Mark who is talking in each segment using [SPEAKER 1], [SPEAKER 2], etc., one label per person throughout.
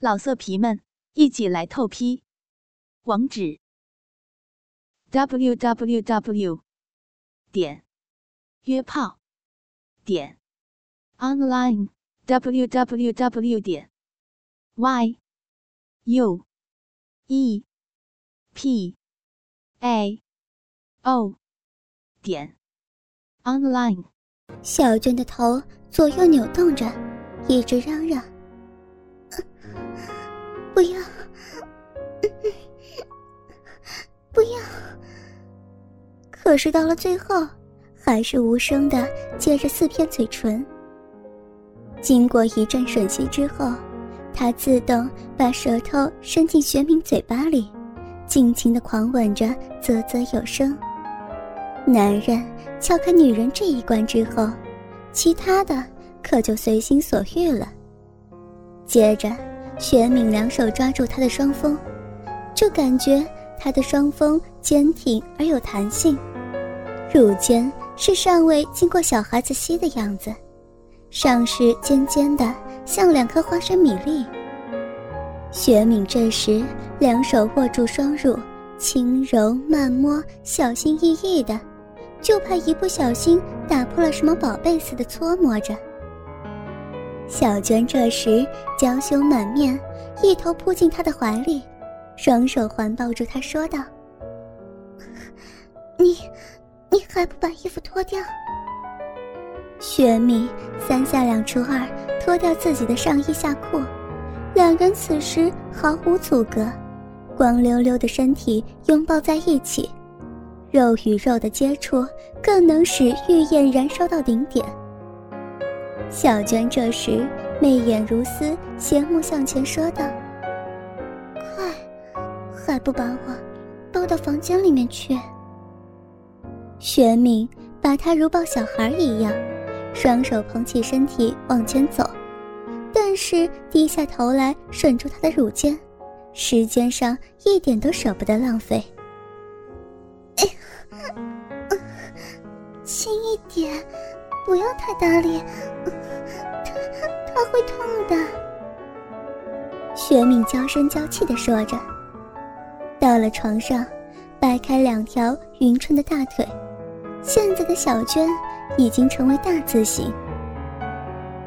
[SPEAKER 1] 老色皮们，一起来透批！网址：w w w 点约炮点 online w w w 点 y u e p a o 点 online。
[SPEAKER 2] 小娟的头左右扭动着，一直嚷嚷。不要，不要！可是到了最后，还是无声的接着四片嘴唇。经过一阵吮吸之后，他自动把舌头伸进玄敏嘴巴里，尽情的狂吻着，啧啧有声。男人撬开女人这一关之后，其他的可就随心所欲了。接着。玄敏两手抓住他的双峰，就感觉他的双峰坚挺而有弹性，乳尖是尚未经过小孩子吸的样子，上是尖尖的，像两颗花生米粒。玄敏这时两手握住双乳，轻柔慢摸，小心翼翼的，就怕一不小心打破了什么宝贝似的搓摸着。小娟这时娇羞满面，一头扑进他的怀里，双手环抱住他，说道：“你，你还不把衣服脱掉？”雪米三下两除二脱掉自己的上衣下裤，两人此时毫无阻隔，光溜溜的身体拥抱在一起，肉与肉的接触更能使欲焰燃烧到顶点。小娟这时媚眼如丝，斜目向前说道：“快，还不把我抱到房间里面去？”玄敏把她如抱小孩一样，双手捧起身体往前走，但是低下头来吮住她的乳尖，时间上一点都舍不得浪费。轻一点。不要太大力，他会痛的。玄敏娇声娇气的说着，到了床上，掰开两条匀称的大腿，现在的小娟已经成为大字形。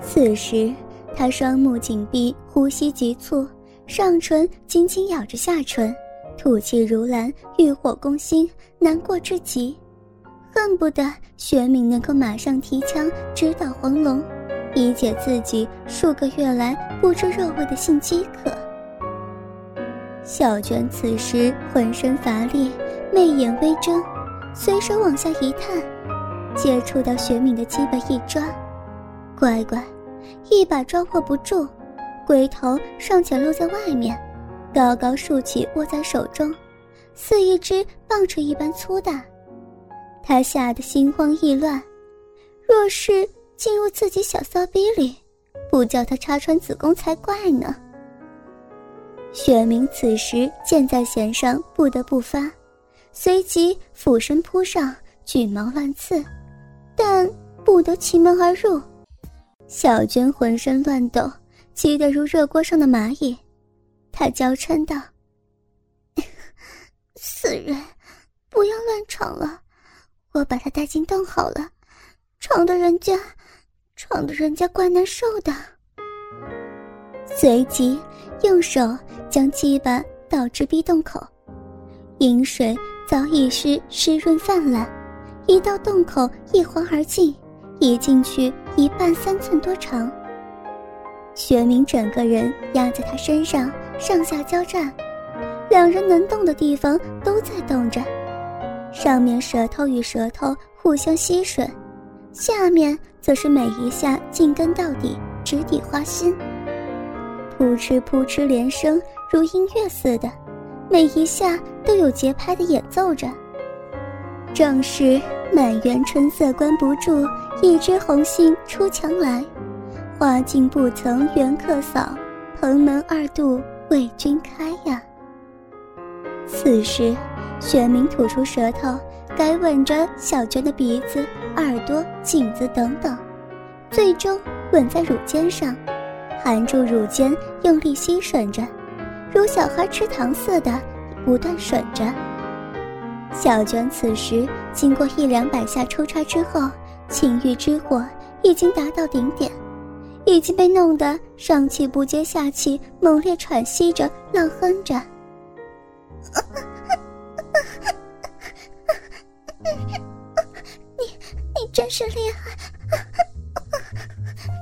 [SPEAKER 2] 此时，她双目紧闭，呼吸急促，上唇紧紧咬着下唇，吐气如兰，欲火攻心，难过至极。恨不得玄敏能够马上提枪直捣黄龙，以解自己数个月来不知肉味的性饥渴。小娟此时浑身乏力，媚眼微睁，随手往下一探，接触到玄敏的鸡巴一抓，乖乖，一把抓握不住，龟头尚且露在外面，高高竖起握在手中，似一只棒槌一般粗大。他吓得心慌意乱，若是进入自己小骚逼里，不叫他插穿子宫才怪呢。雪明此时箭在弦上，不得不发，随即俯身扑上，举矛乱刺，但不得其门而入。小娟浑身乱抖，急得如热锅上的蚂蚁，她娇嗔道：“ 死人，不要乱闯了。”我把他带进洞好了，闯的人家，闯得人家怪难受的。随即用手将鸡巴倒至逼洞口，饮水早已是湿润泛滥，一到洞口一滑而进，已进去一半三寸多长。学明整个人压在他身上，上下交战，两人能动的地方都在动着。上面舌头与舌头互相吸吮，下面则是每一下进根到底，直抵花心。扑哧扑哧连声，如音乐似的，每一下都有节拍的演奏着。正是满园春色关不住，一枝红杏出墙来。花径不曾缘客扫，蓬门二度为君开呀。此时。玄明吐出舌头，该吻着小娟的鼻子、耳朵、颈子等等，最终吻在乳尖上，含住乳尖，用力吸吮着，如小孩吃糖似的不断吮着。小娟此时经过一两百下抽插之后，情欲之火已经达到顶点，已经被弄得上气不接下气，猛烈喘息着，浪哼着。是厉害，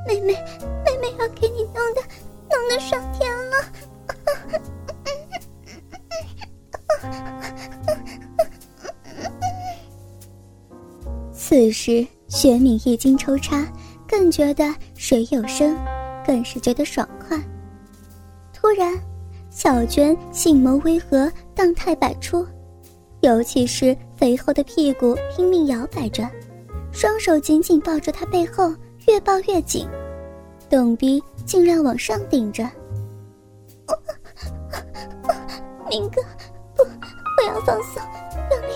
[SPEAKER 2] 妹妹妹妹要给你弄的弄的上天了。此时，雪敏一经抽插，更觉得水有声，更是觉得爽快。突然，小娟性眸微合，荡态百出，尤其是肥厚的屁股拼命摇摆着，双手紧紧抱着他背后，越抱越紧，洞逼尽量往上顶着。明哥，不，不要放松，用力，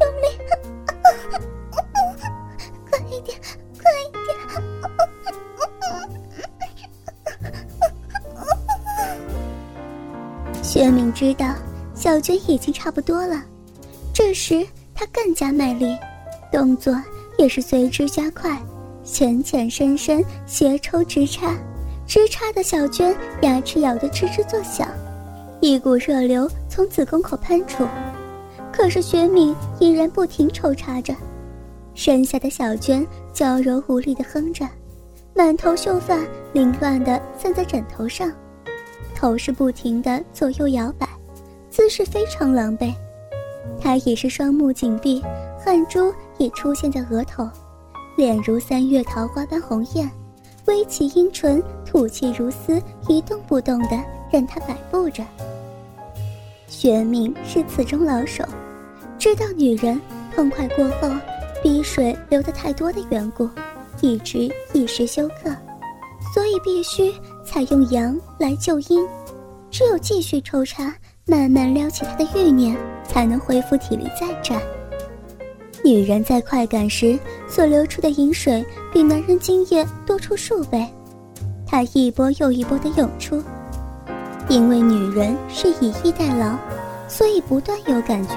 [SPEAKER 2] 用力。快一点，快一点！薛明知道小娟已经差不多了，这时他更加卖力，动作也是随之加快，浅浅深深，斜抽直插，直插的小娟牙齿咬得吱吱作响，一股热流从子宫口喷出，可是薛敏依然不停抽插着。身下的小娟娇柔无力地哼着，满头秀发凌乱地散在枕头上，头是不停地左右摇摆，姿势非常狼狈。她也是双目紧闭，汗珠也出现在额头，脸如三月桃花般红艳，微起阴唇，吐气如丝，一动不动地任他摆布着。玄冥是此中老手，知道女人痛快过后。鼻水流得太多的缘故，一直一时休克，所以必须采用阳来救阴。只有继续抽插，慢慢撩起他的欲念，才能恢复体力再战。女人在快感时所流出的饮水，比男人精液多出数倍，它一波又一波的涌出。因为女人是以逸待劳，所以不断有感觉，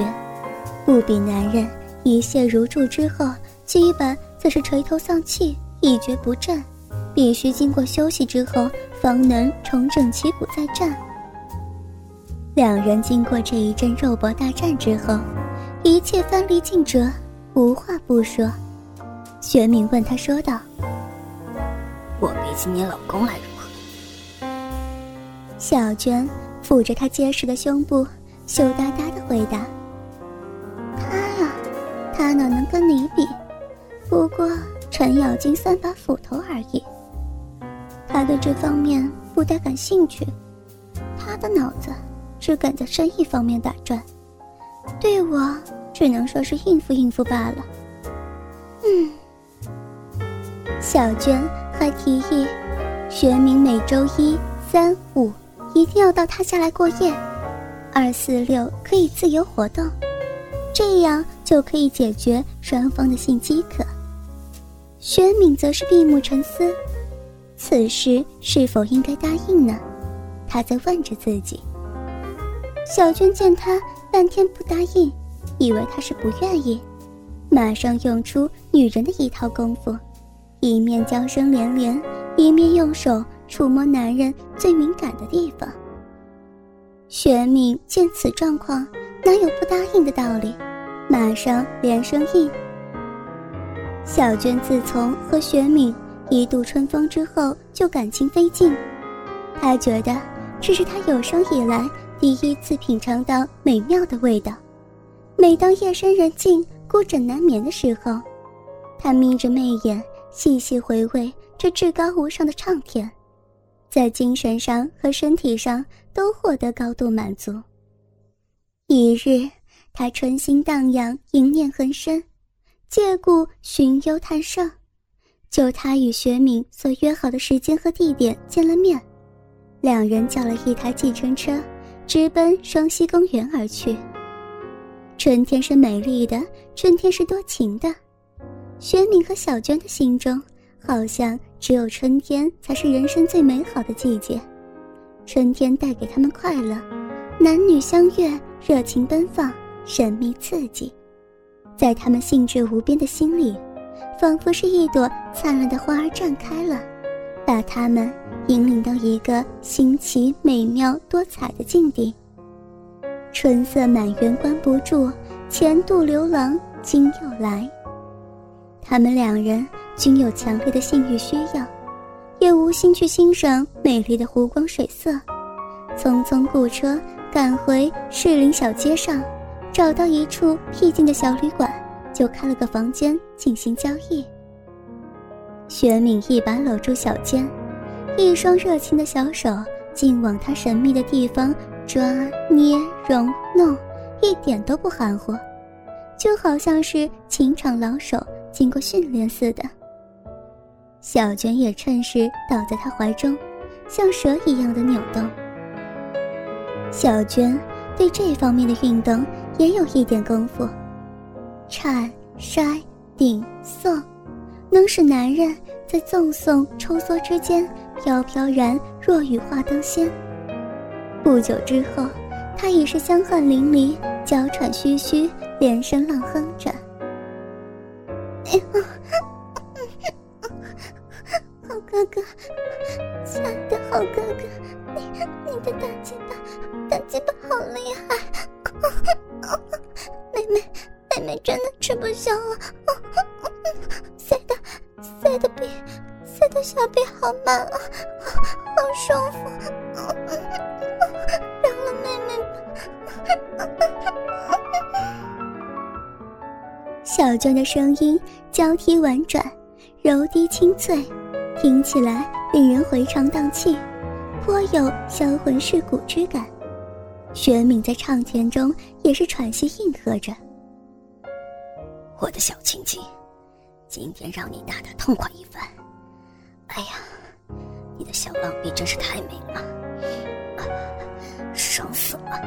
[SPEAKER 2] 不比男人。一泻如注之后，基本则是垂头丧气，一蹶不振，必须经过休息之后，方能重整旗鼓再战。两人经过这一阵肉搏大战之后，一切翻离尽折，无话不说。玄敏问他说道：“
[SPEAKER 3] 我比起你老公来如何？”
[SPEAKER 2] 小娟抚着他结实的胸部，羞答答的回答。他哪能跟你比？不过程咬金三把斧头而已。他对这方面不大感兴趣，他的脑子只敢在生意方面打转，对我只能说是应付应付罢了。嗯，小娟还提议，学明每周一、三、五一定要到他家来过夜，二、四、六可以自由活动。这样就可以解决双方的性饥渴。玄敏则是闭目沉思，此时是否应该答应呢？他在问着自己。小娟见他半天不答应，以为他是不愿意，马上用出女人的一套功夫，一面娇声连连，一面用手触摸男人最敏感的地方。玄敏见此状况，哪有不答应的道理？马上连声应。小娟自从和雪敏一度春风之后，就感情飞尽。她觉得这是她有生以来第一次品尝到美妙的味道。每当夜深人静、孤枕难眠的时候，他眯着媚眼，细细回味这至高无上的畅甜，在精神上和身体上都获得高度满足。一日。他春心荡漾，淫念横生，借故寻幽探胜，就他与学敏所约好的时间和地点见了面，两人叫了一台计程车，直奔双溪公园而去。春天是美丽的，春天是多情的，学敏和小娟的心中好像只有春天才是人生最美好的季节，春天带给他们快乐，男女相悦，热情奔放，神秘刺激，在他们兴致无边的心里，仿佛是一朵灿烂的花儿绽开了，把他们引领到一个新奇、美妙、多彩的境地。春色满园关不住，前度流郎今又来。他们两人均有强烈的性欲需要，也无心去欣赏美丽的湖光水色，匆匆雇车赶回士林小街上，找到一处僻静的小旅馆，就开了个房间进行交易。雪敏一把搂住小娟，一双热情的小手竟往他神秘的地方抓捏揉弄，一点都不含糊，就好像是情场老手。经过训练似的，小娟也趁势倒在他怀中，像蛇一样的扭动。小娟对这方面的运动也有一点功夫，颤、筛、顶、送，能使男人在赠送、抽缩之间飘飘然若雨化灯仙。不久之后，他已是香汗淋漓，娇喘吁吁，连声浪哼着。好哥哥，亲爱的好哥哥，你你的大鸡巴，大鸡巴好厉害！妹妹，妹妹真的吃不消 了，塞的塞的比塞的小臂好慢啊，小娟的声音交替婉转，柔低清脆，听起来令人回肠荡气，颇有销魂蚀骨之感。玄敏在唱前中也是喘息应和着：“
[SPEAKER 3] 我的小青青，今天让你打的痛快一番。哎呀，你的小浪逼真是太美了，爽死了。”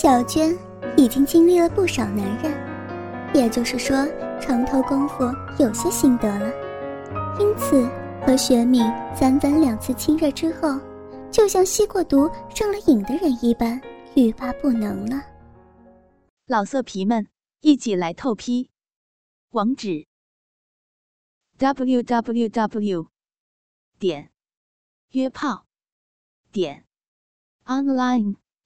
[SPEAKER 2] 小娟。已经经历了不少男人，也就是说，床头功夫有些心得了。因此，和雪敏三番两次亲热之后，就像吸过毒上了瘾的人一般，欲罢不能了。
[SPEAKER 1] 老色皮们，一起来透批！网址：w w w. 点约炮点 online